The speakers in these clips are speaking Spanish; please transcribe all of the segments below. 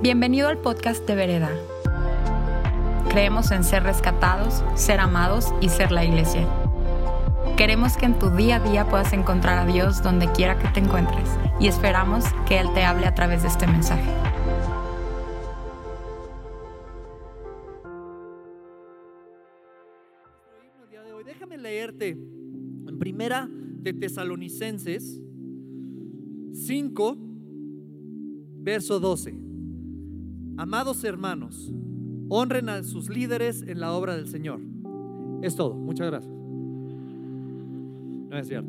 Bienvenido al podcast de Vereda. Creemos en ser rescatados, ser amados y ser la iglesia. Queremos que en tu día a día puedas encontrar a Dios donde quiera que te encuentres y esperamos que Él te hable a través de este mensaje. Déjame leerte en primera de Tesalonicenses 5, verso 12. Amados hermanos, honren a sus líderes en la obra del Señor. Es todo. Muchas gracias. No es cierto.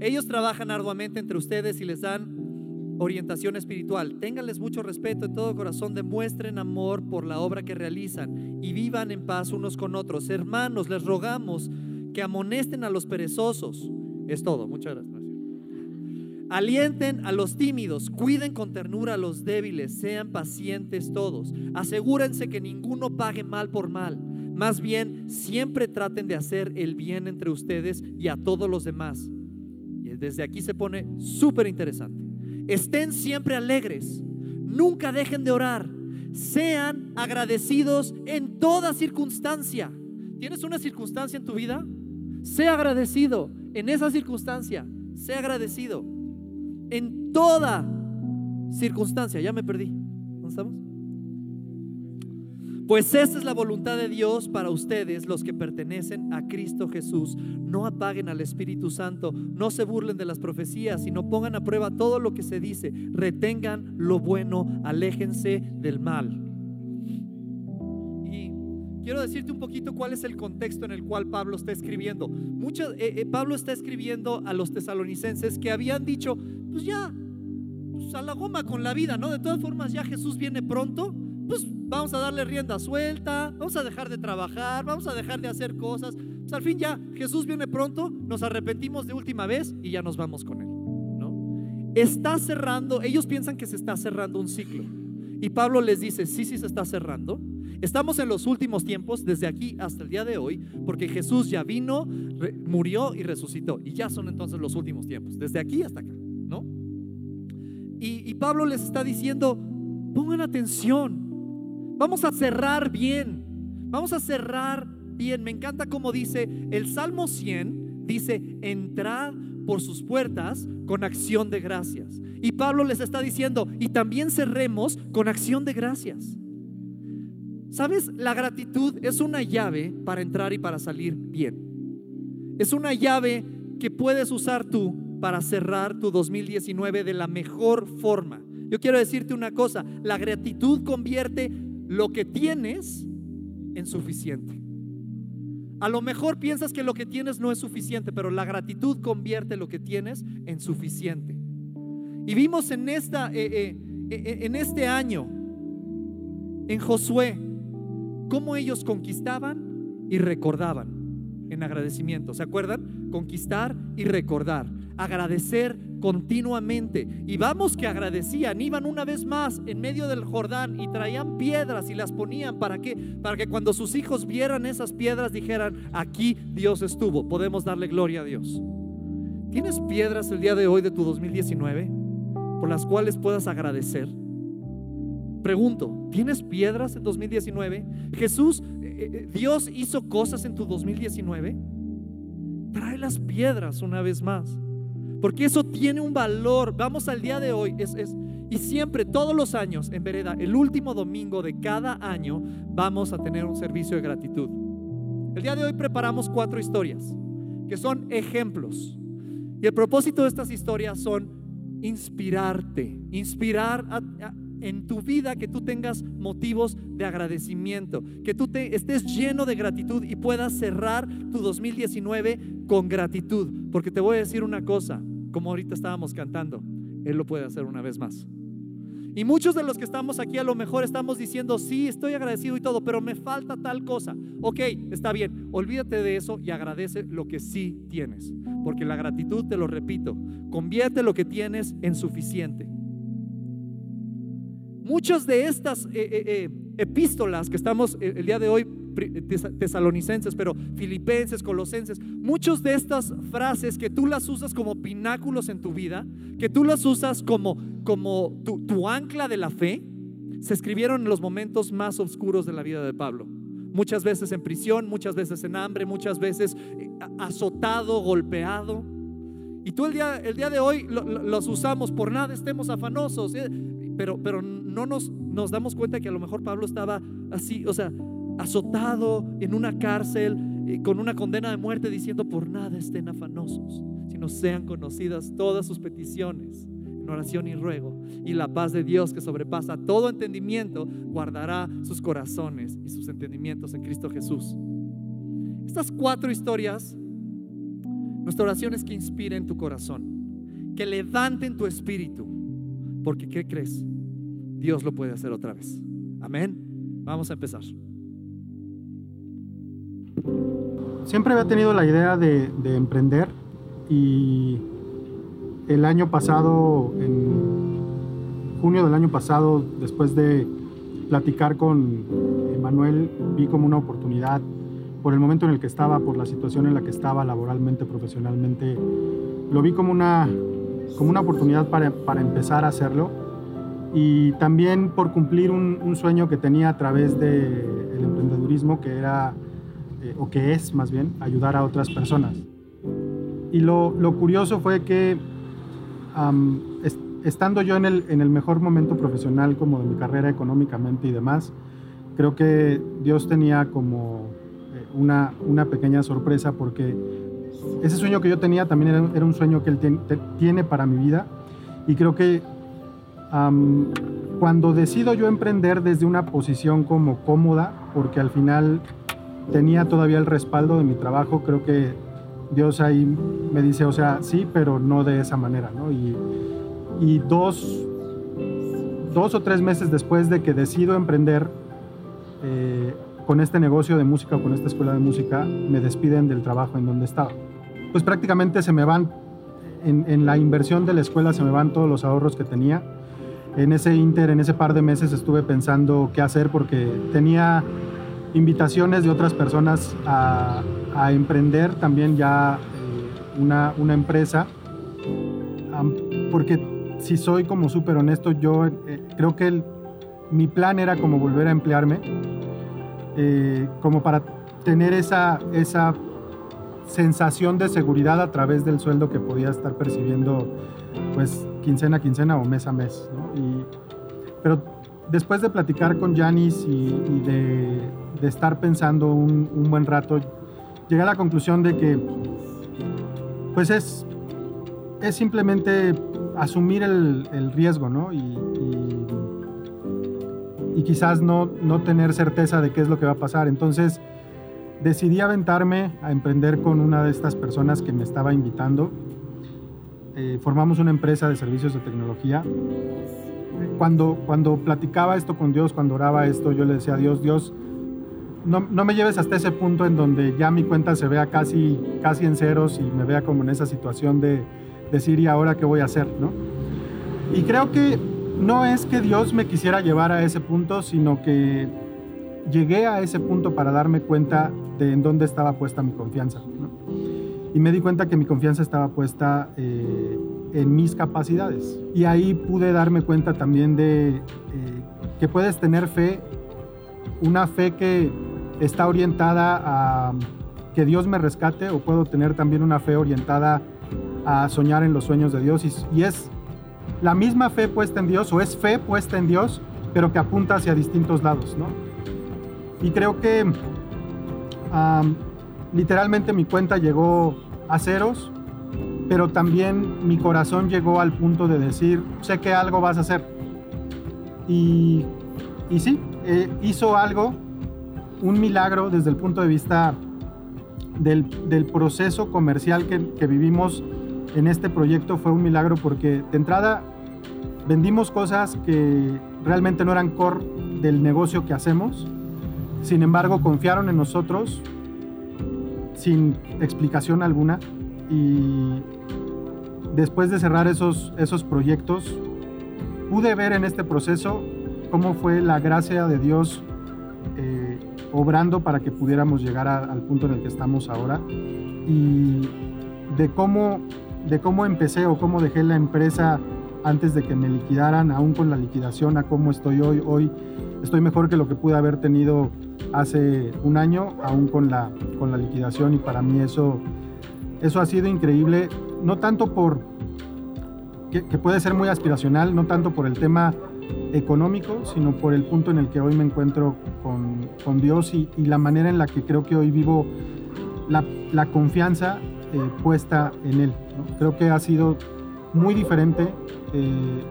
Ellos trabajan arduamente entre ustedes y les dan orientación espiritual. Ténganles mucho respeto en todo corazón, demuestren amor por la obra que realizan y vivan en paz unos con otros. Hermanos, les rogamos que amonesten a los perezosos. Es todo. Muchas gracias. Alienten a los tímidos, cuiden con ternura a los débiles, sean pacientes todos. Asegúrense que ninguno pague mal por mal. Más bien, siempre traten de hacer el bien entre ustedes y a todos los demás. Y desde aquí se pone súper interesante. Estén siempre alegres, nunca dejen de orar, sean agradecidos en toda circunstancia. ¿Tienes una circunstancia en tu vida? Sea agradecido en esa circunstancia, sea agradecido en toda circunstancia. Ya me perdí. ¿Dónde estamos? Pues esa es la voluntad de Dios para ustedes, los que pertenecen a Cristo Jesús. No apaguen al Espíritu Santo, no se burlen de las profecías, sino pongan a prueba todo lo que se dice. Retengan lo bueno, aléjense del mal. Y quiero decirte un poquito cuál es el contexto en el cual Pablo está escribiendo. Mucho, eh, eh, Pablo está escribiendo a los tesalonicenses que habían dicho, pues ya, pues a la goma con la vida, ¿no? De todas formas, ya Jesús viene pronto pues vamos a darle rienda suelta, vamos a dejar de trabajar, vamos a dejar de hacer cosas. Pues al fin ya Jesús viene pronto, nos arrepentimos de última vez y ya nos vamos con él. ¿no? Está cerrando, ellos piensan que se está cerrando un ciclo. Y Pablo les dice, sí, sí se está cerrando. Estamos en los últimos tiempos, desde aquí hasta el día de hoy, porque Jesús ya vino, murió y resucitó. Y ya son entonces los últimos tiempos, desde aquí hasta acá. Y, Pablo les está diciendo, pongan atención, Vamos a cerrar bien. Vamos a cerrar bien. Me encanta como dice el Salmo 100, dice, entrad por sus puertas con acción de gracias. Y Pablo les está diciendo, y también cerremos con acción de gracias. ¿Sabes? La gratitud es una llave para entrar y para salir bien. Es una llave que puedes usar tú para cerrar tu 2019 de la mejor forma. Yo quiero decirte una cosa, la gratitud convierte lo que tienes en suficiente. A lo mejor piensas que lo que tienes no es suficiente, pero la gratitud convierte lo que tienes en suficiente. Y vimos en, esta, eh, eh, eh, en este año, en Josué, cómo ellos conquistaban y recordaban en agradecimiento. ¿Se acuerdan? Conquistar y recordar. Agradecer continuamente. Y vamos que agradecían, iban una vez más en medio del Jordán y traían piedras y las ponían para que para que cuando sus hijos vieran esas piedras dijeran, aquí Dios estuvo. Podemos darle gloria a Dios. ¿Tienes piedras el día de hoy de tu 2019 por las cuales puedas agradecer? Pregunto, ¿tienes piedras en 2019? Jesús, eh, eh, Dios hizo cosas en tu 2019. Trae las piedras una vez más. Porque eso tiene un valor. Vamos al día de hoy. Es, y siempre, todos los años, en vereda, el último domingo de cada año, vamos a tener un servicio de gratitud. El día de hoy preparamos cuatro historias que son ejemplos. Y el propósito de estas historias son inspirarte, inspirar en tu vida que tú tengas motivos de agradecimiento, que tú te, estés lleno de gratitud y puedas cerrar tu 2019 con gratitud. Porque te voy a decir una cosa, como ahorita estábamos cantando, Él lo puede hacer una vez más. Y muchos de los que estamos aquí a lo mejor estamos diciendo, sí, estoy agradecido y todo, pero me falta tal cosa. Ok, está bien, olvídate de eso y agradece lo que sí tienes. Porque la gratitud, te lo repito, convierte lo que tienes en suficiente. Muchas de estas eh, eh, eh, epístolas que estamos el día de hoy tesalonicenses, pero filipenses, colosenses, muchas de estas frases que tú las usas como pináculos en tu vida, que tú las usas como, como tu, tu ancla de la fe, se escribieron en los momentos más oscuros de la vida de Pablo. Muchas veces en prisión, muchas veces en hambre, muchas veces eh, azotado, golpeado. Y tú el día, el día de hoy los usamos, por nada estemos afanosos, ¿eh? pero, pero no nos, nos damos cuenta que a lo mejor Pablo estaba así, o sea, azotado en una cárcel, eh, con una condena de muerte, diciendo, por nada estén afanosos, sino sean conocidas todas sus peticiones en oración y ruego. Y la paz de Dios que sobrepasa todo entendimiento, guardará sus corazones y sus entendimientos en Cristo Jesús. Estas cuatro historias nuestra oración es que inspiren tu corazón, que levanten tu espíritu, porque ¿qué crees? Dios lo puede hacer otra vez. Amén. Vamos a empezar. Siempre había tenido la idea de, emprender y el año pasado, en junio del año pasado, después de platicar con Emanuel, vi como una oportunidad por el momento en el que estaba, por la situación en la que estaba laboralmente, profesionalmente, lo vi como una, como una oportunidad para, para empezar a hacerlo. Y también por cumplir un, sueño que tenía a través del el emprendedurismo, que era, eh, o que es más bien, ayudar a otras personas. Y lo, lo curioso fue que estando yo en el, en el mejor momento profesional como de mi carrera económicamente y demás, creo que Dios tenía como una, una pequeña sorpresa porque ese sueño que yo tenía también era, un sueño que él tiene para mi vida y creo que cuando decido yo emprender desde una posición como cómoda, porque al final tenía todavía el respaldo de mi trabajo, creo que Dios ahí me dice, o sea, sí, pero no de esa manera, ¿no? Y, y dos, dos o tres meses después de que decido emprender, eh, con este negocio de música o con esta escuela de música me despiden del trabajo en donde estaba. Pues prácticamente se me van, en, la inversión de la escuela se me van todos los ahorros que tenía. En ese inter, en ese par de meses estuve pensando qué hacer porque tenía invitaciones de otras personas a, emprender también ya eh, una, una, empresa. porque si soy como súper honesto, yo eh, creo que mi plan era como volver a emplearme eh, como para tener esa, esa sensación de seguridad a través del sueldo que podía estar percibiendo pues quincena a quincena o mes a mes. pero después de platicar con Janis y, de, estar pensando un, buen rato, llegué a la conclusión de que pues es, es simplemente asumir el, riesgo ¿no? y quizás no, no tener certeza de qué es lo que va a pasar. Entonces decidí aventarme a emprender con una de estas personas que me estaba invitando. Eh, formamos una empresa de servicios de tecnología. Cuando, cuando platicaba esto con Dios, cuando oraba esto, yo le decía a Dios, Dios, no, no, me lleves hasta ese punto en donde ya mi cuenta se vea casi, casi en ceros y me vea como en esa situación de decir, ¿y ahora qué voy a hacer? ¿no? Y creo que no es que Dios me quisiera llevar a ese punto, sino que llegué a ese punto para darme cuenta de en dónde estaba puesta mi confianza. Y me di cuenta que mi confianza estaba puesta eh, en mis capacidades. Y ahí pude darme cuenta también de eh, que puedes tener fe, una fe que está orientada a que Dios me rescate, o puedo tener también una fe orientada a soñar en los sueños de Dios. Y, y es la misma fe puesta en Dios o es fe puesta en Dios, pero que apunta hacia distintos lados, ¿no? Y creo que literalmente mi cuenta llegó a ceros, pero también mi corazón llegó al punto de decir, sé que algo vas a hacer. Y, y sí, eh, hizo algo, un milagro desde el punto de vista del, del proceso comercial que, que vivimos en este proyecto fue un milagro porque de entrada vendimos cosas que realmente no eran core del negocio que hacemos. Sin embargo, confiaron en nosotros sin explicación alguna y después de cerrar esos, esos proyectos, pude ver en este proceso cómo fue la gracia de Dios eh, obrando para que pudiéramos llegar al punto en el que estamos ahora y de cómo de cómo empecé o cómo dejé la empresa antes de que me liquidaran, aún con la liquidación, a cómo estoy hoy. Hoy estoy mejor que lo que pude haber tenido hace un año, aún con la, con la liquidación y para mí eso, eso ha sido increíble, no tanto por, que, puede ser muy aspiracional, no tanto por el tema económico, sino por el punto en el que hoy me encuentro con, con Dios y, y, la manera en la que creo que hoy vivo la, la confianza eh, puesta en Él. Creo que ha sido muy diferente. Eh,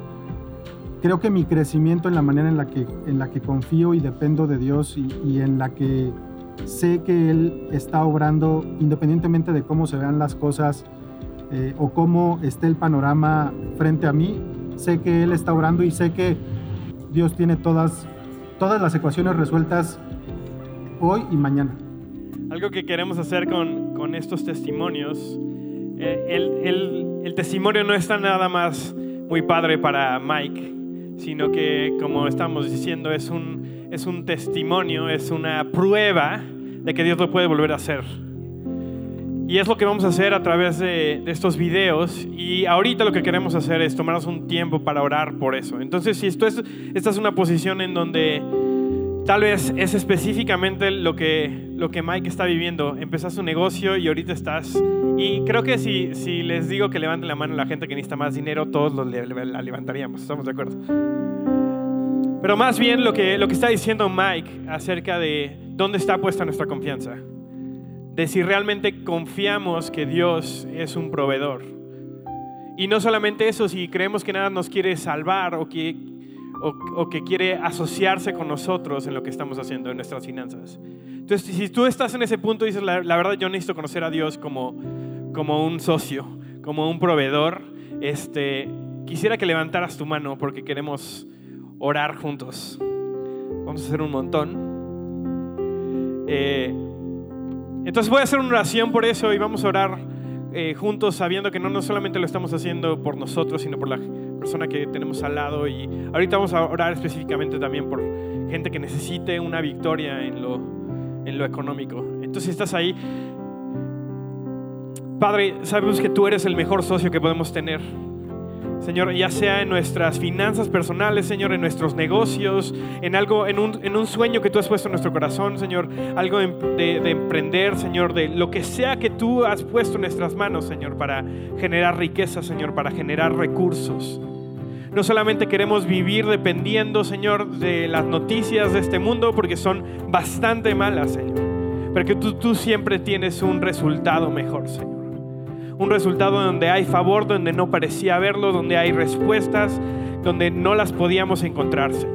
creo que mi crecimiento en la manera en la que, en la que confío y dependo de Dios y, en la que sé que Él está obrando independientemente de cómo se vean las cosas eh, o cómo esté el panorama frente a mí, sé que Él está obrando y sé que Dios tiene todas, todas las ecuaciones resueltas hoy y mañana. Algo que queremos hacer con, con estos testimonios, eh, el, el, el testimonio no está nada más muy padre para Mike, sino que, como estamos diciendo, es un, es un testimonio, es una prueba de que Dios lo puede volver a hacer. Y es lo que vamos a hacer a través de, estos videos. Y ahorita lo que queremos hacer es tomarnos un tiempo para orar por eso. Entonces, si esto es, esta es una posición en donde tal vez es específicamente lo que, lo que Mike está viviendo, empezaste un negocio y ahorita estás... Y creo que si, si les digo que levanten la mano a la gente que necesita más dinero, todos la levantaríamos, ¿estamos de acuerdo? Pero más bien lo que, lo que está diciendo Mike acerca de dónde está puesta nuestra confianza de si realmente confiamos que Dios es un proveedor. Y no solamente eso, si creemos que nada nos quiere salvar o que, o, que quiere asociarse con nosotros en lo que estamos haciendo en nuestras finanzas. Entonces, si tú estás en ese punto y dices, la, verdad yo necesito conocer a Dios como, como un socio, como un proveedor, este, quisiera que levantaras tu mano porque queremos orar juntos. Vamos a hacer un montón. Eh, entonces voy a hacer una oración por eso y vamos a orar eh, juntos sabiendo que no, no solamente lo estamos haciendo por nosotros, sino por la persona que tenemos al lado. Y ahorita vamos a orar específicamente también por gente que necesite una victoria en lo, en lo económico. Entonces estás ahí. Padre, sabemos que tú eres el mejor socio que podemos tener. Señor, ya sea en nuestras finanzas personales, Señor, en nuestros negocios, en algo, en un, en un sueño que tú has puesto en nuestro corazón, Señor, algo de, de, emprender, Señor, de lo que sea que tú has puesto en nuestras manos, Señor, para generar riqueza, Señor, para generar recursos. No solamente queremos vivir dependiendo, Señor, de las noticias de este mundo, porque son bastante malas, Señor, pero que tú, tú siempre tienes un resultado mejor, Señor un resultado donde hay favor, donde no parecía haberlo, donde hay respuestas, donde no las podíamos encontrar, Señor.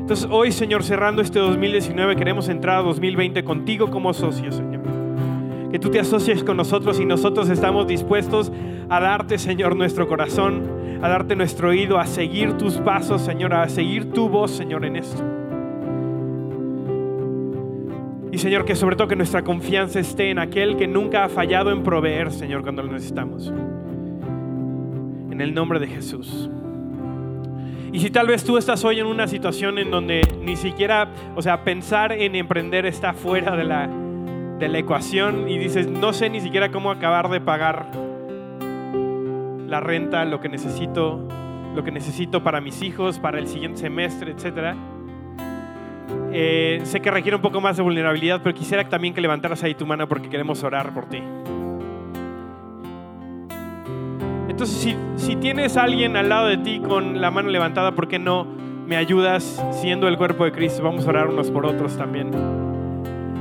Entonces hoy, Señor, cerrando este 2019, queremos entrar a 2020 contigo como socio, Señor. Que tú te asocies con nosotros y nosotros estamos dispuestos a darte, Señor, nuestro corazón, a darte nuestro oído, a seguir tus pasos, Señor, a seguir tu voz, Señor, en esto. Y Señor, que sobre todo que nuestra confianza esté en aquel que nunca ha fallado en proveer, Señor, cuando lo necesitamos. En el nombre de Jesús. Y si tal vez tú estás hoy en una situación en donde ni siquiera, o sea, pensar en emprender está fuera de la, de la ecuación y dices, no sé ni siquiera cómo acabar de pagar la renta, lo que necesito, lo que necesito para mis hijos, para el siguiente semestre, etcétera eh, sé que requiere un poco más de vulnerabilidad, pero quisiera también que levantaras ahí tu mano porque queremos orar por ti. Entonces, si, tienes alguien al lado de ti con la mano levantada, ¿por qué no me ayudas siendo el cuerpo de Cristo? Vamos a orar unos por otros también.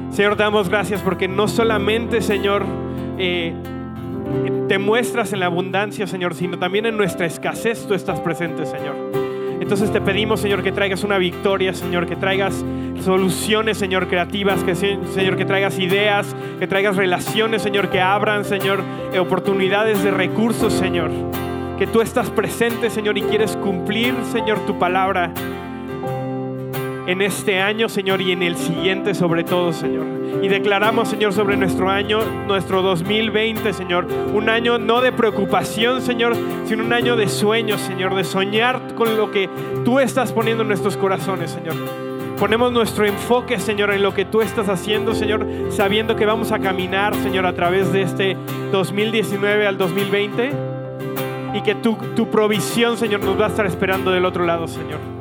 Señor, te damos gracias porque no solamente, Señor, eh, te muestras en la abundancia, Señor, sino también en nuestra escasez tú estás presente, Señor. Entonces te pedimos, Señor, que traigas una victoria, Señor, que traigas soluciones, Señor, creativas, que, Señor, que traigas ideas, que traigas relaciones, Señor, que abran, Señor, oportunidades de recursos, Señor. Que tú estás presente, Señor, y quieres cumplir, Señor, tu palabra en este año, Señor, y en el siguiente sobre todo, Señor. Y declaramos, Señor, sobre nuestro año, nuestro 2020, Señor, un año no de preocupación, Señor, sino un año de sueños, Señor, de soñar con lo que tú estás poniendo en nuestros corazones, Señor. Ponemos nuestro enfoque, Señor, en lo que tú estás haciendo, Señor, sabiendo que vamos a caminar, Señor, a través de este 2019 al 2020 y que tu, tu provisión, Señor, nos va a estar esperando del otro lado, Señor.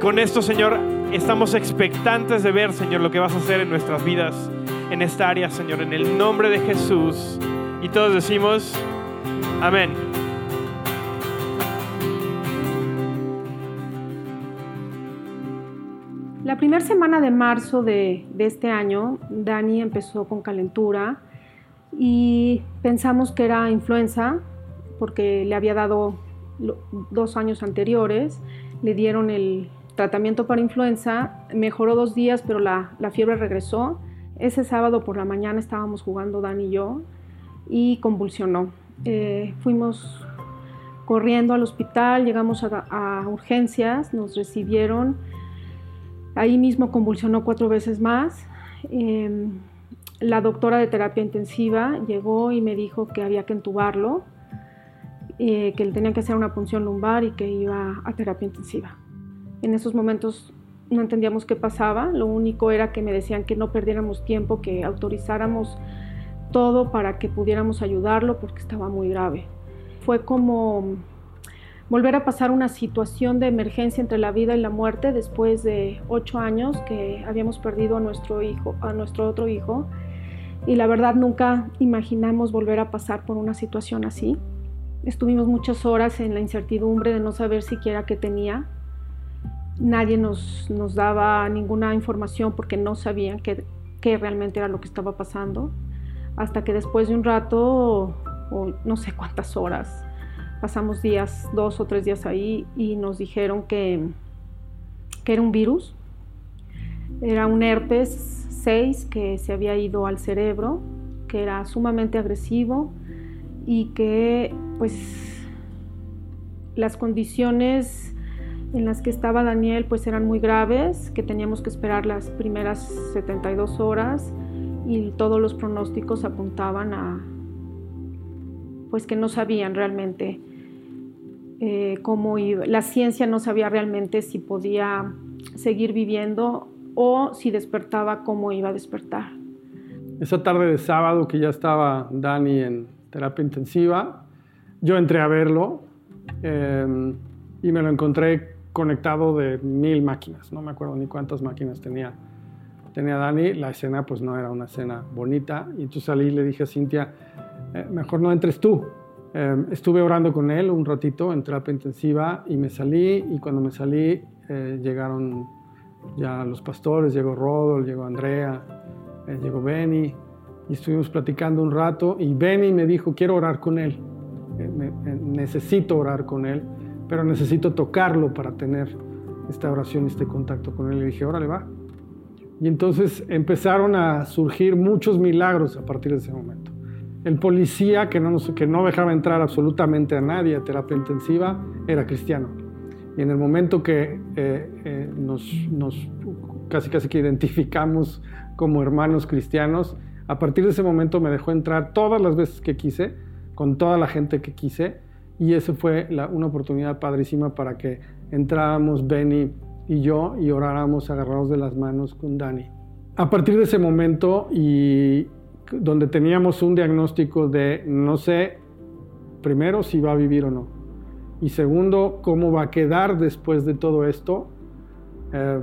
Con esto, Señor, estamos expectantes de ver, Señor, lo que vas a hacer en nuestras vidas, en esta área, Señor, en el nombre de Jesús. Y todos decimos, amén. La primera semana de marzo de, de este año, Dani empezó con calentura y pensamos que era influenza porque le había dado dos años anteriores, le dieron el tratamiento para influenza, mejoró dos días, pero la, la fiebre regresó. Ese sábado por la mañana estábamos jugando Dani y yo y convulsionó. Eh, fuimos corriendo al hospital, llegamos a, a urgencias, nos recibieron, ahí mismo convulsionó cuatro veces más. Eh, la doctora de terapia intensiva llegó y me dijo que había que entubarlo, eh, que le tenían que hacer una punción lumbar y que iba a terapia intensiva. En esos momentos no entendíamos qué pasaba, lo único era que me decían que no perdiéramos tiempo, que autorizáramos todo para que pudiéramos ayudarlo porque estaba muy grave. Fue como volver a pasar una situación de emergencia entre la vida y la muerte después de ocho años que habíamos perdido a nuestro hijo, a nuestro otro hijo, y la verdad nunca imaginamos volver a pasar por una situación así. Estuvimos muchas horas en la incertidumbre de no saber siquiera qué tenía. Nadie nos, nos daba ninguna información porque no sabían qué, qué realmente era lo que estaba pasando. Hasta que después de un rato, o no sé cuántas horas, pasamos días, dos o tres días ahí y nos dijeron que, que era un virus. Era un herpes 6 que se había ido al cerebro, que era sumamente agresivo y que pues las condiciones en las que estaba Daniel pues eran muy graves, que teníamos que esperar las primeras 72 horas y todos los pronósticos apuntaban a pues que no sabían realmente eh, cómo iba, la ciencia no sabía realmente si podía seguir viviendo o si despertaba, cómo iba a despertar. Esa tarde de sábado que ya estaba Dani en terapia intensiva, yo entré a verlo eh, y me lo encontré conectado de mil máquinas, no me acuerdo ni cuántas máquinas tenía, tenía Dani, la escena pues no era una escena bonita. Y entonces salí y le dije a Cintia, eh, mejor no entres tú. Eh, estuve orando con él un ratito en terapia intensiva y me salí. Y cuando me salí eh, llegaron ya los pastores, llegó Rodol, llegó Andrea, eh, llegó Benny. Y estuvimos platicando un rato y Benny me dijo, quiero orar con él, eh, me- eh, necesito orar con él, pero necesito tocarlo para tener esta oración, este contacto con él. Y dije, órale, va. Y entonces empezaron a surgir muchos milagros a partir de ese momento. El policía que no, nos- que no dejaba entrar absolutamente a nadie a terapia intensiva era cristiano. Y en el momento que eh, eh, nos, nos casi casi que identificamos como hermanos cristianos, a partir de ese momento me dejó entrar todas las veces que quise, con toda la gente que quise, y eso fue una oportunidad padrísima para que entráramos Benny y yo y oráramos agarrados de las manos con Dani. A partir de ese momento y donde teníamos un diagnóstico de no sé primero si va a vivir o no y segundo cómo va a quedar después de todo esto, eh,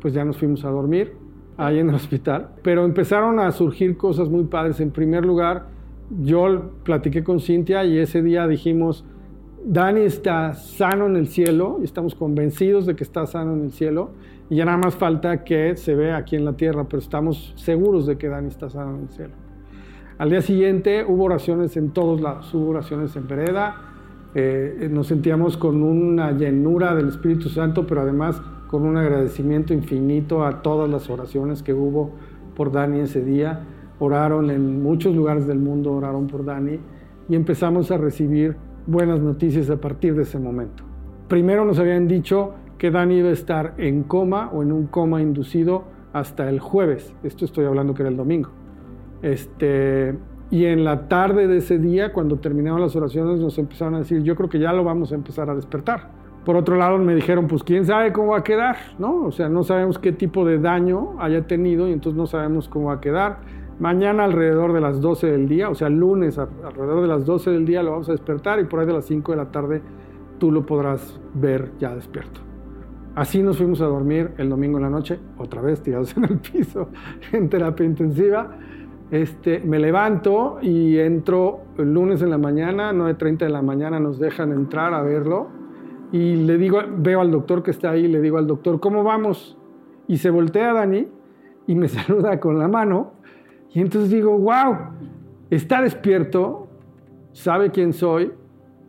pues ya nos fuimos a dormir ahí en el hospital. Pero empezaron a surgir cosas muy padres. En primer lugar, yo platiqué con Cintia y ese día dijimos, Dani está sano en el cielo, y estamos convencidos de que está sano en el cielo, y ya nada más falta que se vea aquí en la tierra, pero estamos seguros de que Dani está sano en el cielo. Al día siguiente hubo oraciones en todos lados, hubo oraciones en vereda, eh, nos sentíamos con una llenura del Espíritu Santo, pero además con un agradecimiento infinito a todas las oraciones que hubo por Dani ese día. Oraron en muchos lugares del mundo, oraron por Dani y empezamos a recibir buenas noticias a partir de ese momento. Primero nos habían dicho que Dani iba a estar en coma o en un coma inducido hasta el jueves. Esto estoy hablando que era el domingo. Este, y en la tarde de ese día, cuando terminaron las oraciones, nos empezaron a decir, yo creo que ya lo vamos a empezar a despertar. Por otro lado, me dijeron, pues quién sabe cómo va a quedar, ¿no? O sea, no sabemos qué tipo de daño haya tenido y entonces no sabemos cómo va a quedar. Mañana alrededor de las 12 del día, o sea, lunes alrededor de las 12 del día lo vamos a despertar y por ahí de las 5 de la tarde tú lo podrás ver ya despierto. Así nos fuimos a dormir el domingo en la noche, otra vez tirados en el piso en terapia intensiva. Este, me levanto y entro el lunes en la mañana, 9.30 de la mañana nos dejan entrar a verlo y le digo, veo al doctor que está ahí, le digo al doctor, ¿cómo vamos? Y se voltea a Dani y me saluda con la mano y entonces digo, wow, está despierto, sabe quién soy,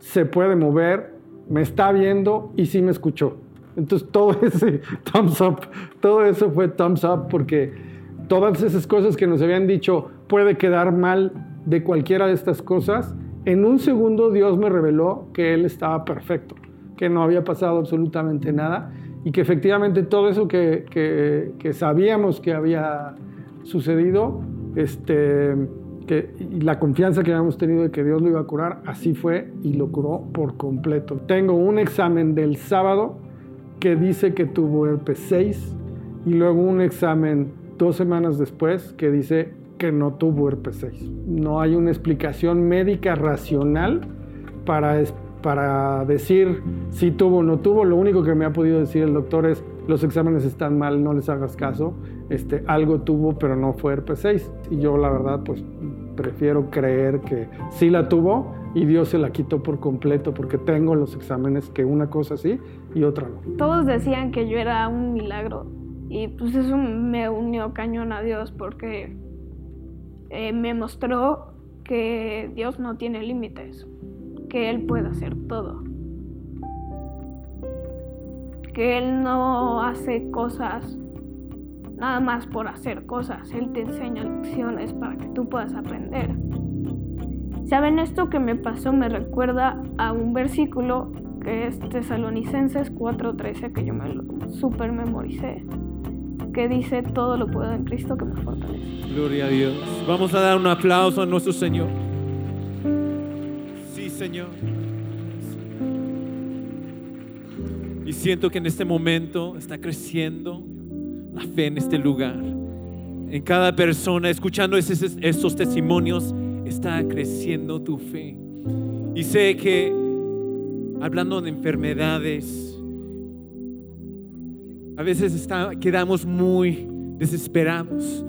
se puede mover, me está viendo y sí me escuchó. Entonces todo ese thumbs up, todo eso fue thumbs up porque todas esas cosas que nos habían dicho puede quedar mal de cualquiera de estas cosas, en un segundo Dios me reveló que Él estaba perfecto, que no había pasado absolutamente nada y que efectivamente todo eso que, que, que sabíamos que había sucedido este, que, la confianza que habíamos tenido de que Dios lo iba a curar, así fue y lo curó por completo. Tengo un examen del sábado que dice que tuvo herpes 6 y luego un examen dos semanas después que dice que no tuvo herpes 6. No hay una explicación médica racional para, para decir si tuvo o no tuvo. Lo único que me ha podido decir el doctor es los exámenes están mal, no les hagas caso este, algo tuvo, pero no fue herpes 6. Y yo la verdad, pues prefiero creer que sí la tuvo y Dios se la quitó por completo porque tengo los exámenes que una cosa sí y otra no. Todos decían que yo era un milagro y pues eso me unió cañón a Dios porque eh, me mostró que Dios no tiene límites, que Él puede hacer todo, Él no hace cosas nada más por hacer cosas. Él te enseña lecciones para que tú puedas aprender. ¿Saben esto que me pasó? Me recuerda a un versículo que es Tesalonicenses 4:13, que yo me lo super memoricé, que dice, todo lo puedo en Cristo que me fortalece. Gloria a Dios. Vamos a dar un aplauso a nuestro Señor. Sí, Señor. Y siento que en este momento está creciendo la fe en este lugar. En cada persona, escuchando estos, testimonios, está creciendo tu fe. Y sé que hablando de enfermedades, a veces quedamos muy desesperados,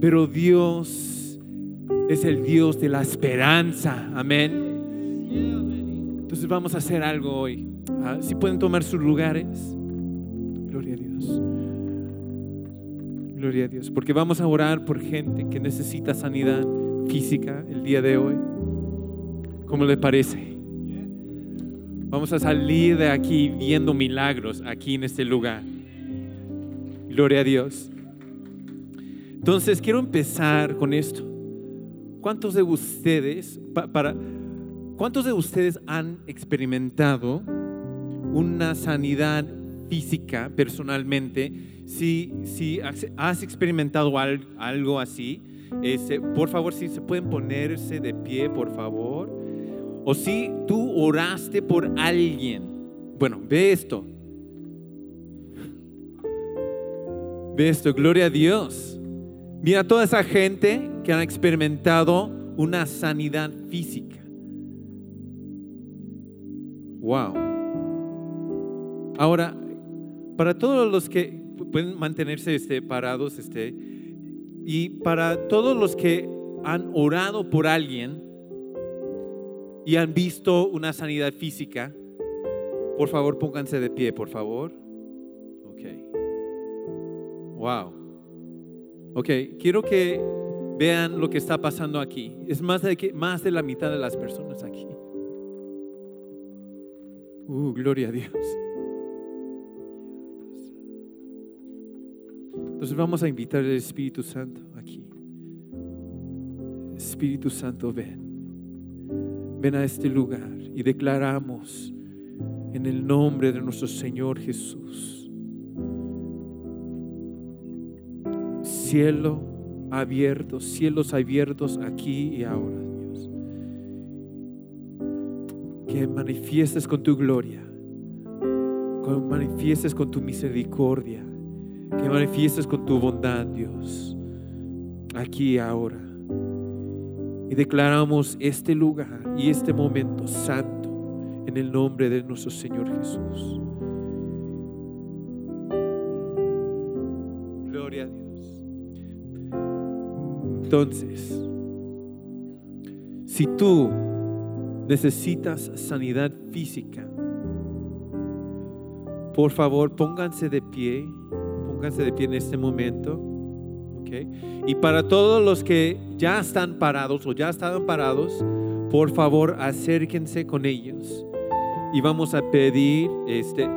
pero Dios es el Dios de la esperanza. Amén. Entonces vamos a hacer algo hoy. Ah, si pueden tomar sus lugares. Gloria a Dios. Gloria a Dios. Porque vamos a orar por gente que necesita sanidad física el día de hoy. ¿Cómo le parece? Vamos a salir de aquí viendo milagros aquí en este lugar. Gloria a Dios. Entonces quiero empezar con esto. ¿Cuántos de ustedes, para, cuántos de ustedes han experimentado una sanidad física personalmente si, has experimentado algo así, este, por favor, si se pueden ponerse de pie, por favor. O si tú oraste por alguien. Bueno, ve esto. Ve esto, gloria a Dios. Mira toda esa gente que han experimentado una sanidad física. Wow. Ahora, para todos los que pueden mantenerse este, parados. Este, y para todos los que han orado por alguien y han visto una sanidad física, por favor pónganse de pie, por favor. Ok. Wow. Ok, quiero que vean lo que está pasando aquí. Es más de, que, más de la mitad de las personas aquí. Uh, gloria a Dios. Entonces vamos a invitar al Espíritu Santo aquí. Espíritu Santo, ven. Ven a este lugar y declaramos en el nombre de nuestro Señor Jesús. Cielo abierto, cielos abiertos aquí y ahora, Que manifiestes con tu gloria, que manifiestes con tu misericordia que manifiestes con tu bondad, Dios. aquí ahora. Y declaramos este lugar y este momento santo en el nombre de nuestro Señor Jesús. Gloria a Dios. Entonces, si tú necesitas sanidad física, por favor pónganse de pie, pónganse de pie en este momento. Y para todos los que ya están parados o ya estaban parados, por favor acérquense con ellos. Y vamos a pedir, este,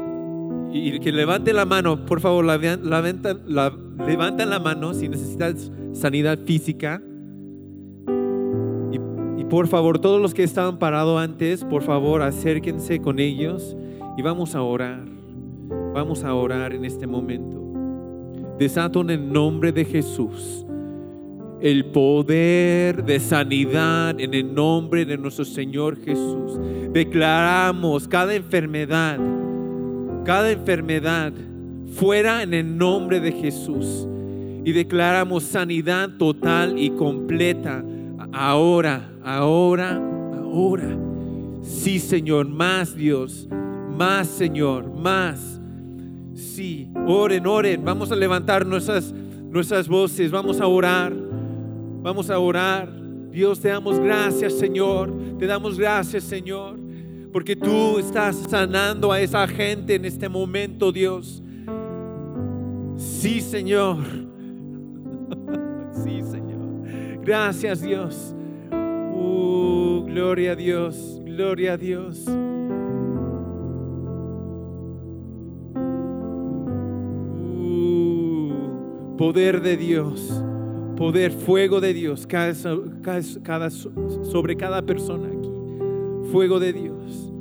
y que levante la mano, por favor, la, la, la mano si necesitas sanidad física. Por favor, todos los que estaban parados antes, por favor, acérquense con ellos y vamos a orar. Vamos a orar en este momento. Desato en el nombre de Jesús el poder de sanidad en el nombre de nuestro Señor Jesús. Declaramos cada enfermedad, cada enfermedad fuera en el nombre de Jesús. Y declaramos sanidad total y completa ahora, ahora, ahora. Sí, Señor, más Dios, más Señor, más. Sí, oren, oren. Vamos a levantar nuestras, nuestras voces, vamos a orar. Vamos a orar. Dios, te damos gracias, Señor. Te damos gracias, Señor. Porque tú estás sanando a esa gente en este momento, Dios. Sí, Señor. Gracias, Dios. Uh, gloria a Dios. Gloria a Dios. Uh, poder de Dios poder, fuego de Dios, cada, sobre cada persona aquí. Fuego de Dios,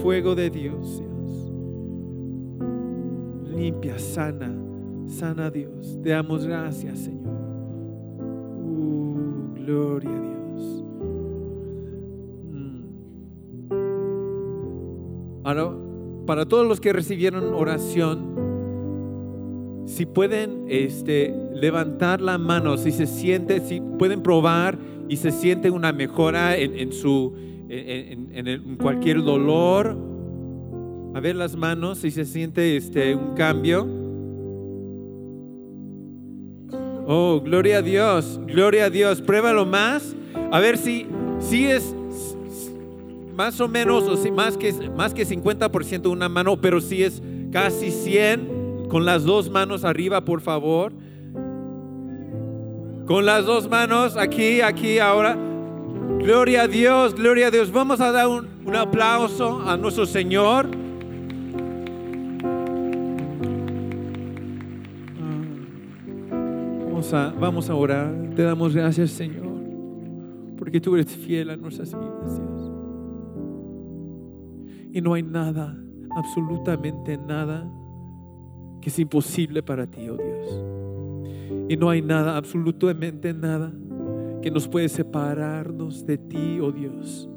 fuego de Dios, Dios. Limpia, sana, sana Dios. Te damos gracias, Señor. Gloria a Dios. Mm. Ahora, para todos los que recibieron oración, si pueden este, levantar la mano, si se siente, si pueden probar y se siente una mejora en, su, en, cualquier dolor. A ver las manos, si se siente este, un cambio. Oh, gloria a Dios, gloria a Dios. Pruébalo más. A ver si, si es más o menos, o si más que, más que 50% una mano, pero si es casi 100 con las dos manos arriba, por favor. Con las dos manos aquí, aquí, ahora. Gloria a Dios, gloria a Dios. Vamos a dar un, aplauso a nuestro Señor. Vamos a, vamos a orar. Te damos gracias, Señor, porque tú eres fiel a nuestras vidas, Dios. Y no hay nada, absolutamente nada que es imposible para ti, oh Dios. Y no hay nada, absolutamente nada, que nos puede separarnos de ti, oh Dios.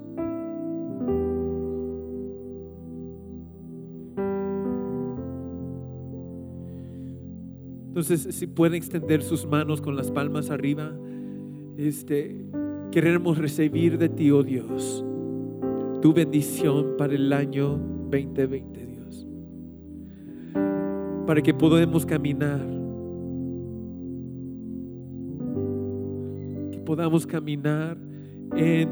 Entonces, si pueden extender sus manos con las palmas arriba, este, queremos recibir de ti, oh Dios, tu bendición para el año 2020 para que podamos caminar. Que podamos caminar en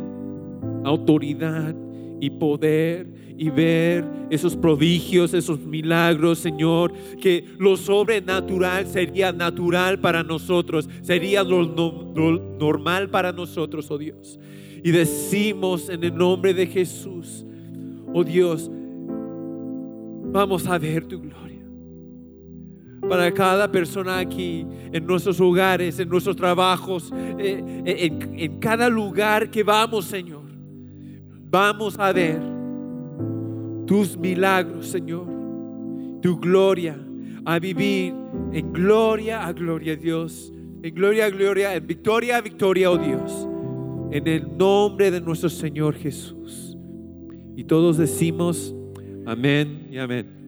autoridad y poder y ver esos prodigios, esos milagros, Señor, que lo sobrenatural sería natural para nosotros, sería lo, normal para nosotros, oh Dios. Y decimos en el nombre de Jesús, oh Dios, vamos a ver tu gloria para cada persona aquí, en nuestros hogares, en nuestros trabajos, eh, en, en cada lugar que vamos, Señor. Vamos a ver tus milagros, Señor, tu gloria, a vivir en gloria a gloria, Dios, en gloria a gloria, en victoria a victoria, oh Dios, en el nombre de nuestro Señor Jesús. Y todos decimos, amén y amén.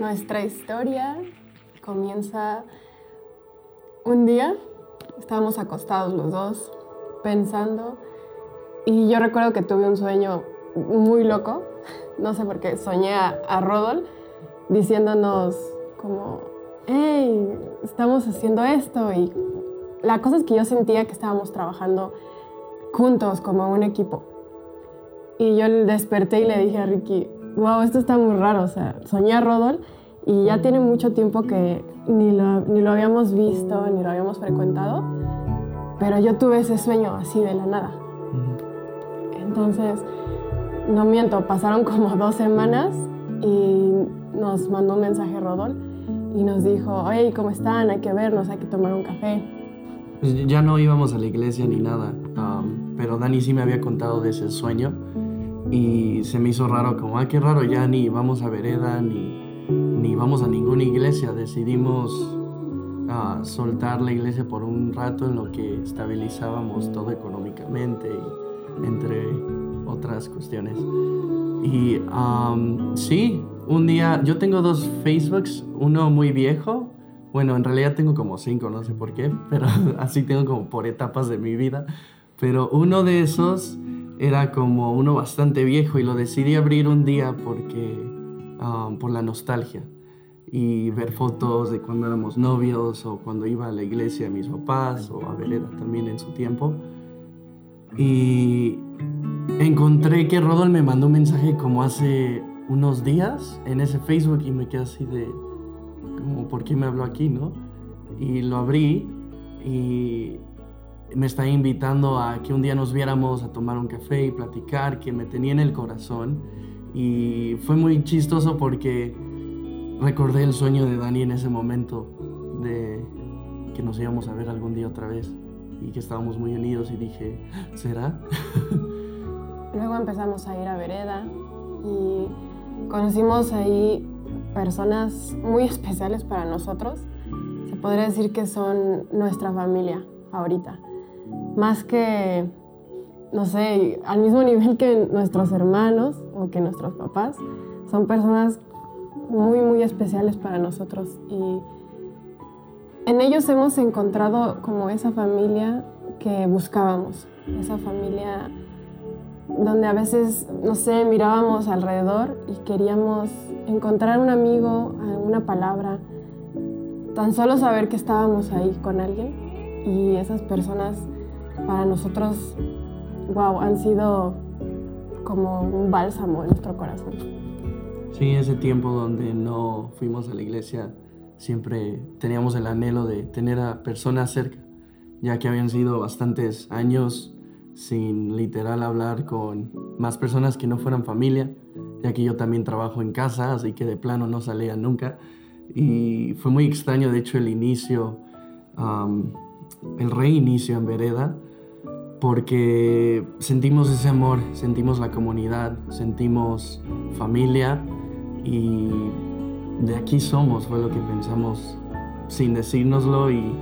Nuestra historia comienza un día. Estábamos acostados los dos, pensando, y yo recuerdo que tuve un sueño muy loco, no sé por qué, soñé a, a Rodol diciéndonos como, hey, estamos haciendo esto, y la cosa es que yo sentía que estábamos trabajando juntos como un equipo. Y yo desperté y le dije a Ricky, wow, esto está muy raro, o sea, soñé a Rodol y ya tiene mucho tiempo que ni lo, ni lo habíamos visto, ni lo habíamos frecuentado, pero yo tuve ese sueño así de la nada. Entonces, no miento, pasaron como dos semanas y nos mandó un mensaje Rodol y nos dijo, oye, ¿cómo están? Hay que vernos, hay que tomar un café. Pues ya no íbamos a la iglesia ni nada, um, pero Dani sí me había contado de ese sueño y se me hizo raro, como, ah, qué raro, ya ni vamos a vereda, ni, ni vamos a ninguna iglesia. Decidimos uh, soltar la iglesia por un rato en lo que estabilizábamos todo económicamente entre otras cuestiones. Y sí, un día, yo tengo dos Facebooks, uno muy viejo, bueno, en realidad tengo como cinco, no sé por qué, pero así tengo como por etapas de mi vida. Pero uno de esos era como uno bastante viejo y lo decidí abrir un día porque por la nostalgia y ver fotos de cuando éramos novios o cuando iba a la iglesia a mis papás o a Vereda también en su tiempo. Y encontré que Rodol me mandó un mensaje como hace unos días en ese Facebook y me quedé así de, como, ¿por qué me habló aquí, no? Y lo abrí y me está invitando a que un día nos viéramos a tomar un café y platicar, que me tenía en el corazón. Y fue muy chistoso porque recordé el sueño de Dani en ese momento, de que nos íbamos a ver algún día otra vez y que estábamos muy unidos y dije, ¿será? Luego empezamos a ir a Vereda y conocimos ahí personas muy especiales para nosotros. Se podría decir que son nuestra familia ahorita más que, no sé, al mismo nivel que nuestros hermanos o que nuestros papás, son personas muy, muy especiales para nosotros y en ellos hemos encontrado como esa familia que buscábamos, esa familia donde a veces, no sé, mirábamos alrededor y queríamos encontrar un amigo, una palabra, tan solo saber que estábamos ahí con alguien y esas personas para nosotros, wow, han sido como un bálsamo en nuestro corazón. Sí, ese tiempo donde no fuimos a la iglesia, siempre teníamos el anhelo de tener a personas cerca, ya que habían sido bastantes años sin literal hablar con más personas que no fueran familia, ya que yo también trabajo en casa, así que de plano no salía nunca. Y fue muy extraño, de hecho, el inicio, el reinicio en Vereda, porque sentimos ese amor, sentimos la comunidad, sentimos familia y de aquí somos, fue lo que pensamos sin decírnoslo y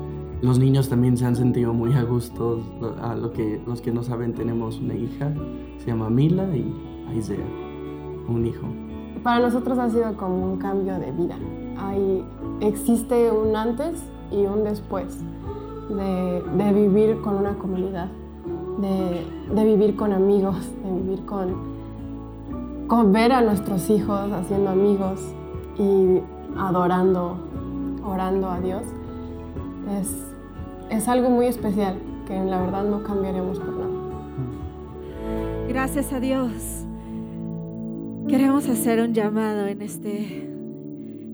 los niños también se han sentido muy a gusto. A lo que, los que no saben, tenemos una hija, se llama Mila y Aisea, un hijo. Para nosotros ha sido como un cambio de vida. Hay, existe un antes y un después de, de vivir con una comunidad de, vivir con amigos, de vivir con, con ver a nuestros hijos haciendo amigos y adorando, orando a Dios, es, es algo muy especial que la verdad no cambiaremos por nada. Gracias a Dios. Queremos hacer un llamado en, este,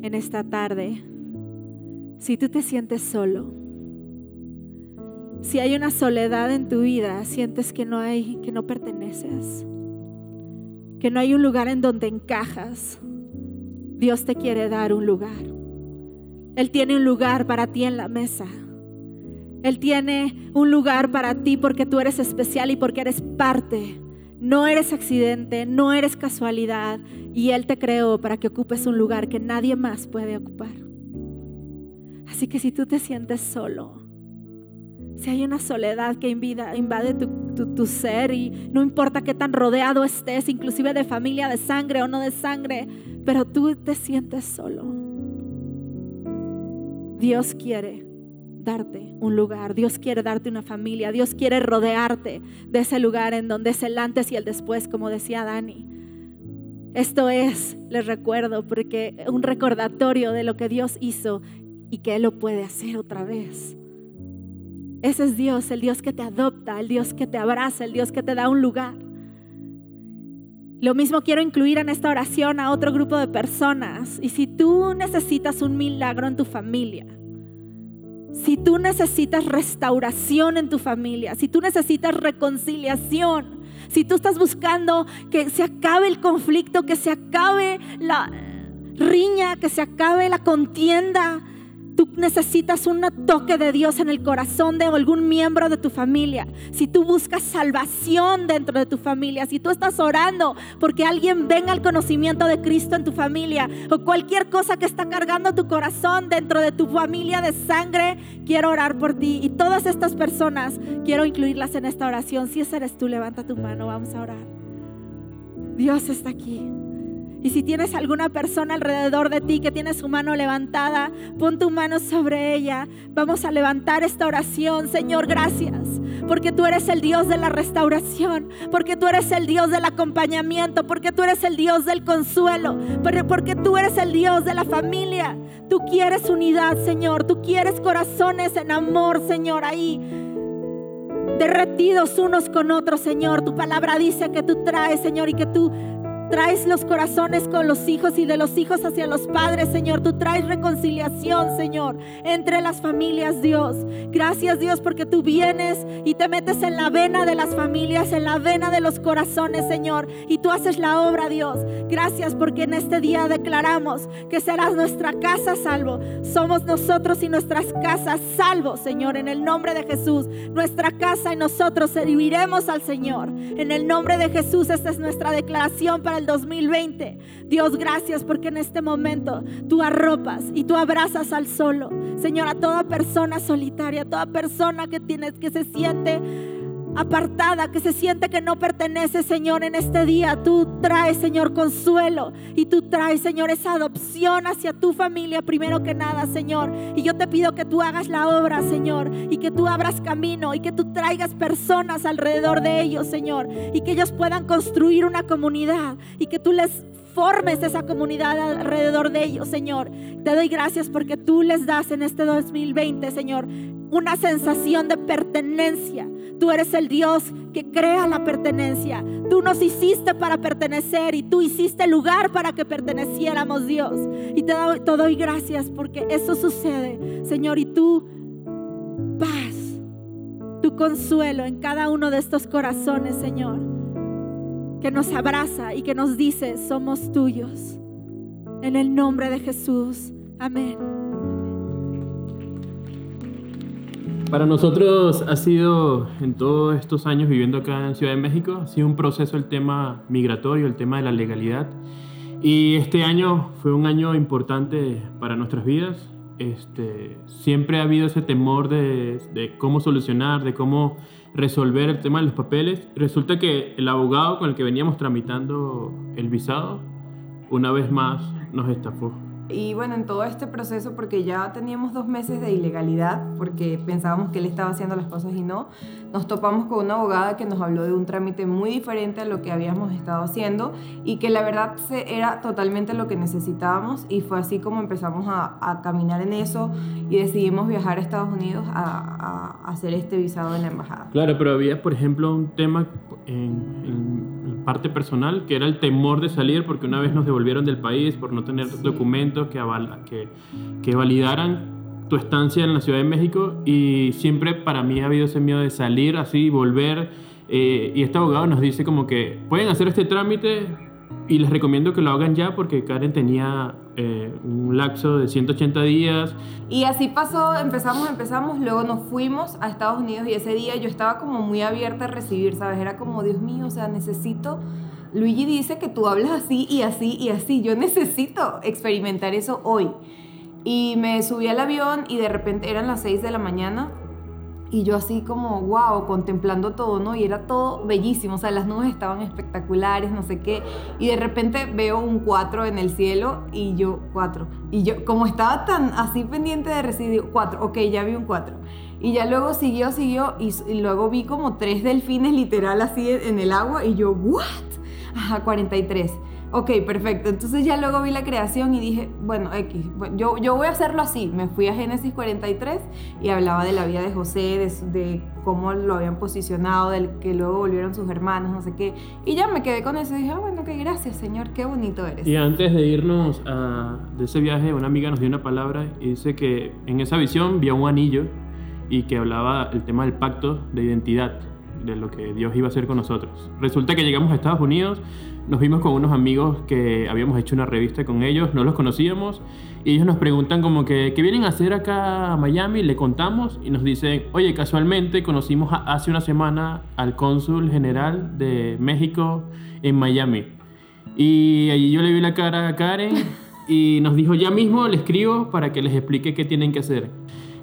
en esta tarde. Si tú te sientes solo, si hay una soledad en tu vida, sientes que no hay, que no perteneces, que no hay un lugar en donde encajas, Dios te quiere dar un lugar. Él tiene un lugar para ti en la mesa. Él tiene un lugar para ti porque tú eres especial y porque eres parte. No eres accidente, no eres casualidad. Y Él te creó para que ocupes un lugar que nadie más puede ocupar. Así que si tú te sientes solo, si hay una soledad que invade tu, ser y no importa qué tan rodeado estés, inclusive de familia, de sangre o no de sangre, pero tú te sientes solo. Dios quiere darte un lugar, Dios quiere darte una familia, Dios quiere rodearte de ese lugar en donde es el antes y el después, como decía Dani. Esto es, les recuerdo, porque un recordatorio de lo que Dios hizo y que Él lo puede hacer otra vez. Ese es Dios, el Dios que te adopta, el Dios que te abraza, el Dios que te da un lugar. Lo mismo quiero incluir en esta oración a otro grupo de personas. Y si tú necesitas un milagro en tu familia, si tú necesitas restauración en tu familia, si tú necesitas reconciliación, si tú estás buscando que se acabe el conflicto, que se acabe la riña, que se acabe la contienda, tú necesitas un toque de Dios en el corazón de algún miembro de tu familia, si tú buscas salvación dentro de tu familia, si tú estás orando porque alguien venga al conocimiento de Cristo en tu familia o cualquier cosa que está cargando tu corazón dentro de tu familia de sangre, quiero orar por ti. Y todas estas personas quiero incluirlas en esta oración. Si ese eres tú, levanta tu mano, vamos a orar. Dios está aquí. Y si tienes alguna persona alrededor de ti que tiene su mano levantada, pon tu mano sobre ella. Vamos a levantar esta oración. Señor, gracias. Porque tú eres el Dios de la restauración. Porque tú eres el Dios del acompañamiento. Porque tú eres el Dios del consuelo. Porque tú eres el Dios de la familia. Tú quieres unidad, Señor. Tú quieres corazones en amor, Señor, ahí derretidos unos con otros, Señor. Tu palabra dice que tú traes, Señor, y que tú traes los corazones con los hijos y de los hijos hacia los padres, Señor. Tú traes reconciliación, Señor, entre las familias, Dios. Gracias, Dios, porque tú vienes y te metes en la vena de las familias, en la vena de los corazones, Señor. Y tú haces la obra, Dios. Gracias porque en este día declaramos que serás nuestra casa salvo. Somos nosotros y nuestras casas salvos, Señor, en el nombre de Jesús. Nuestra casa y nosotros serviremos al Señor. En el nombre de Jesús, esta es nuestra declaración para el 2020. Dios, gracias porque en este momento tú arropas y tú abrazas al solo. Señor, a toda persona solitaria, toda persona que tienes que se siente apartada, que se siente que no pertenece, Señor, en este día. Tú traes, Señor, consuelo y tú traes, Señor, esa adopción hacia tu familia primero que nada, Señor. Y yo te pido que tú hagas la obra, Señor, y que tú abras camino y que tú traigas personas alrededor de ellos, Señor, y que ellos puedan construir una comunidad y que tú les formes esa comunidad alrededor de ellos, Señor. Te doy gracias porque tú les das en este 2020, Señor, una sensación de pertenencia. Tú eres el Dios que crea la pertenencia. Tú nos hiciste para pertenecer y tú hiciste lugar para que perteneciéramos, Dios. Y te doy, gracias porque eso sucede, Señor, y tú paz, tu consuelo en cada uno de estos corazones, Señor, que nos abraza y que nos dice, somos tuyos. En el nombre de Jesús. Amén. Para nosotros ha sido, en todos estos años viviendo acá en Ciudad de México, ha sido un proceso el tema migratorio, el tema de la legalidad. Y este año fue un año importante para nuestras vidas. Este, siempre ha habido ese temor de, de cómo solucionar, de cómo resolver el tema de los papeles. Resulta que el abogado con el que veníamos tramitando el visado, una vez más nos estafó. Y bueno, en todo este proceso, porque ya teníamos dos meses de ilegalidad, porque pensábamos que él estaba haciendo las cosas y no, nos topamos con una abogada que nos habló de un trámite muy diferente a lo que habíamos estado haciendo y que la verdad era totalmente lo que necesitábamos y fue así como empezamos a, a caminar en eso y decidimos viajar a Estados Unidos a, a, hacer este visado en la embajada. Claro, pero había, por ejemplo, un tema en, en parte personal, que era el temor de salir, porque una vez nos devolvieron del país por no tener documentos que, que, que validaran tu estancia en la Ciudad de México y siempre para mí ha habido ese miedo de salir así, volver. Eh, y este abogado nos dice como que pueden hacer este trámite y les recomiendo que lo hagan ya porque Karen tenía eh, un lapso de 180 días. Y así pasó, empezamos, empezamos, luego nos fuimos a Estados Unidos y ese día yo estaba como muy abierta a recibir, ¿sabes? Era como, Dios mío, o sea, necesito... Luigi dice que tú hablas así y así y así, yo necesito experimentar eso hoy. Y me subí al avión y de repente eran las 6 de la mañana Y yo así como, wow, contemplando todo, ¿no? Y era todo bellísimo, o sea, las nubes estaban espectaculares, no sé qué. Y de repente veo un 4 en el cielo y yo, 4. Y yo, como estaba tan así pendiente de recibir 4, ok, ya vi un 4. Y ya luego siguió, siguió y, luego vi como tres delfines literal así en el agua y yo, ¿what? Ajá, 43. Ok, perfecto. Entonces ya luego vi la creación y dije, bueno, X, yo, yo voy a hacerlo así. Me fui a Génesis 43 y hablaba de la vida de José, de, de cómo lo habían posicionado, del que luego volvieron sus hermanos, no sé qué. Y ya me quedé con eso y dije, ah, bueno, ok, gracias, Señor, qué bonito eres. Y antes de irnos a, de ese viaje, una amiga nos dio una palabra y dice que en esa visión vio un anillo y que hablaba el tema del pacto de identidad de lo que Dios iba a hacer con nosotros. Resulta que llegamos a Estados Unidos, nos vimos con unos amigos que habíamos hecho una revista con ellos, no los conocíamos, y ellos nos preguntan como que, ¿qué vienen a hacer acá a Miami? Le contamos y nos dicen, oye, casualmente conocimos hace una semana al cónsul general de México en Miami. Y allí yo le vi la cara a Karen y nos dijo, ya mismo le escribo para que les explique qué tienen que hacer.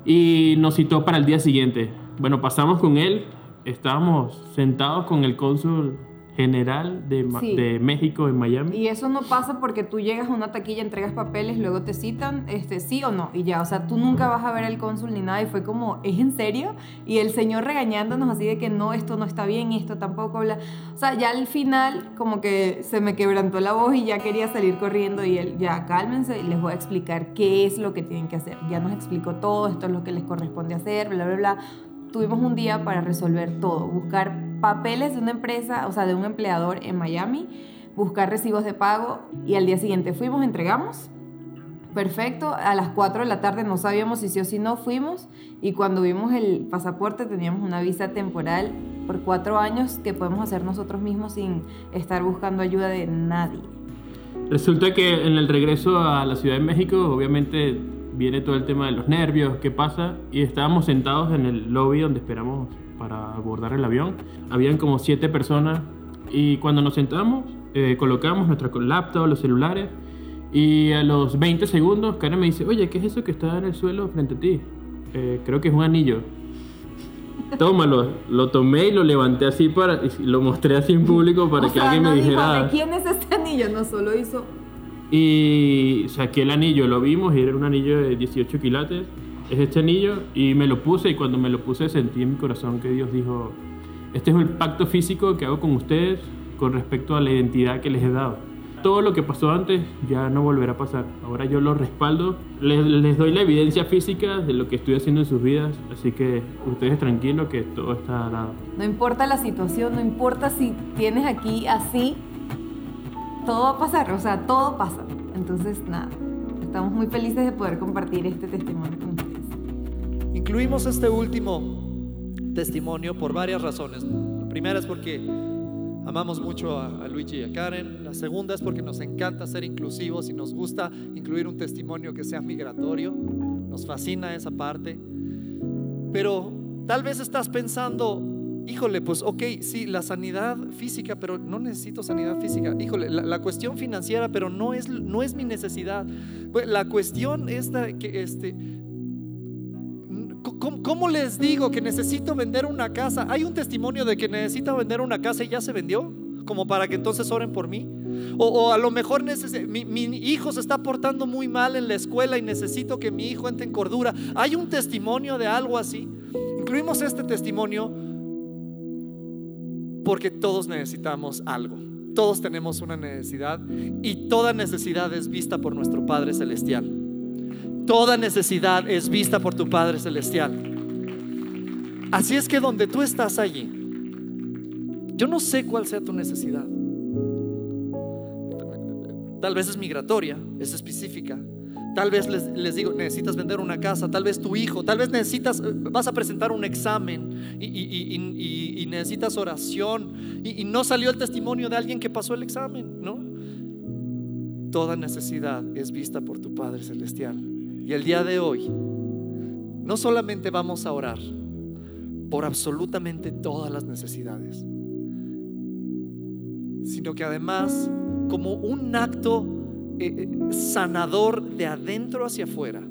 Y nos citó para el día siguiente. Bueno, pasamos con él, estábamos sentados con el cónsul general de, Sí. de México en Miami. Y eso no pasa porque tú llegas a una taquilla, entregas papeles, luego te citan, este, sí o no, y ya, o sea, tú nunca vas a ver al cónsul ni nada, y fue como, ¿es en serio? Y el señor regañándonos así de que no, esto no está bien, esto tampoco, bla. O sea, ya al final como que se me quebrantó la voz y ya quería salir corriendo y él, ya, cálmense y les voy a explicar qué es lo que tienen que hacer. Ya nos explicó todo, esto es lo que les corresponde hacer, bla, bla, bla. Tuvimos un día para resolver todo, buscar papeles de una empresa, o sea, de un empleador en Miami, buscar recibos de pago y al día siguiente fuimos, entregamos. Perfecto, a las 4 de la tarde no sabíamos si sí o si no fuimos y cuando vimos el pasaporte teníamos una visa temporal por cuatro años que podemos hacer nosotros mismos sin estar buscando ayuda de nadie. Resulta que en el regreso a la Ciudad de México, obviamente viene todo el tema de los nervios, qué pasa, y estábamos sentados en el lobby donde esperamos para abordar el avión. Habían como siete personas y cuando nos sentamos eh, colocamos nuestra laptop, los celulares y a los 20 segundos Karen me dice, oye, ¿qué es eso que está en el suelo frente a ti? "Eh, creo que es un anillo. Tómalo, lo tomé y lo levanté así para, y lo mostré así en público para O que sea, alguien no me dijera. ¿de quién es este anillo? No solo hizo Y saqué el anillo, lo vimos y era un anillo de 18 quilates. Es este anillo y me lo puse y cuando me lo puse sentí en mi corazón que Dios dijo, este es el pacto físico que hago con ustedes con respecto a la identidad que les he dado. Todo lo que pasó antes ya no volverá a pasar. Ahora yo lo respaldo, les, les doy la evidencia física de lo que estoy haciendo en sus vidas, así que ustedes tranquilos que todo está dado. No importa la situación, no importa si tienes aquí así, todo va a pasar, o sea, todo pasa. Entonces, nada, estamos muy felices de poder compartir este testimonio con. Incluimos este último testimonio por varias razones. La primera es porque amamos mucho a, a Luigi y a Karen. La segunda es porque nos encanta ser inclusivos y nos gusta incluir un testimonio que sea migratorio. Nos fascina esa parte. Pero tal vez estás pensando, híjole, pues ok, sí, la sanidad física, pero no necesito sanidad física. Híjole, la, la cuestión financiera, pero no es, no es mi necesidad. Pues, La cuestión es que este, ¿Cómo, les digo que necesito vender una casa? Hay un testimonio de que necesita vender una casa y ya se vendió, como para que entonces oren por mí. O, a lo mejor mi, mi hijo se está portando muy mal en la escuela y necesito que mi hijo entre en cordura. Hay un testimonio de algo así. Incluimos este testimonio porque todos necesitamos algo. Todos tenemos una necesidad y toda necesidad es vista por nuestro Padre Celestial. Toda necesidad es vista por tu Padre Celestial. Así es que donde tú estás allí, yo no sé cuál sea tu necesidad. Tal vez es migratoria, es específica. Tal vez les, digo, necesitas vender una casa, tal vez tu hijo, tal vez necesitas, eh, vas a presentar un examen y, y- necesitas oración y no salió el testimonio de alguien que pasó el examen, ¿no? Toda necesidad es vista por tu Padre Celestial. Y el día de hoy, no solamente vamos a orar por absolutamente todas las necesidades, sino que además, como un acto eh, eh, sanador de adentro hacia afuera,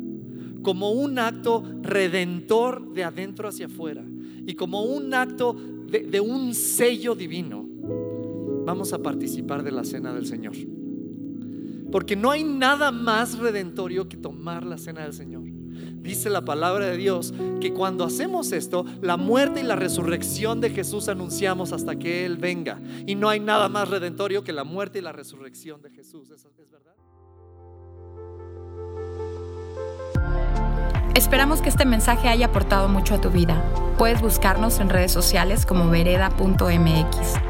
como un acto redentor de adentro hacia afuera y como un acto de, de un sello divino, vamos a participar de la cena del Señor. Porque no hay nada más redentorio que tomar la cena del Señor. Dice la palabra de Dios que cuando hacemos esto, la muerte y la resurrección de Jesús anunciamos hasta que Él venga. Y no hay nada más redentorio que la muerte y la resurrección de Jesús. ¿Es, verdad? Esperamos que este mensaje haya aportado mucho a tu vida. Puedes buscarnos en redes sociales como vereda.mx.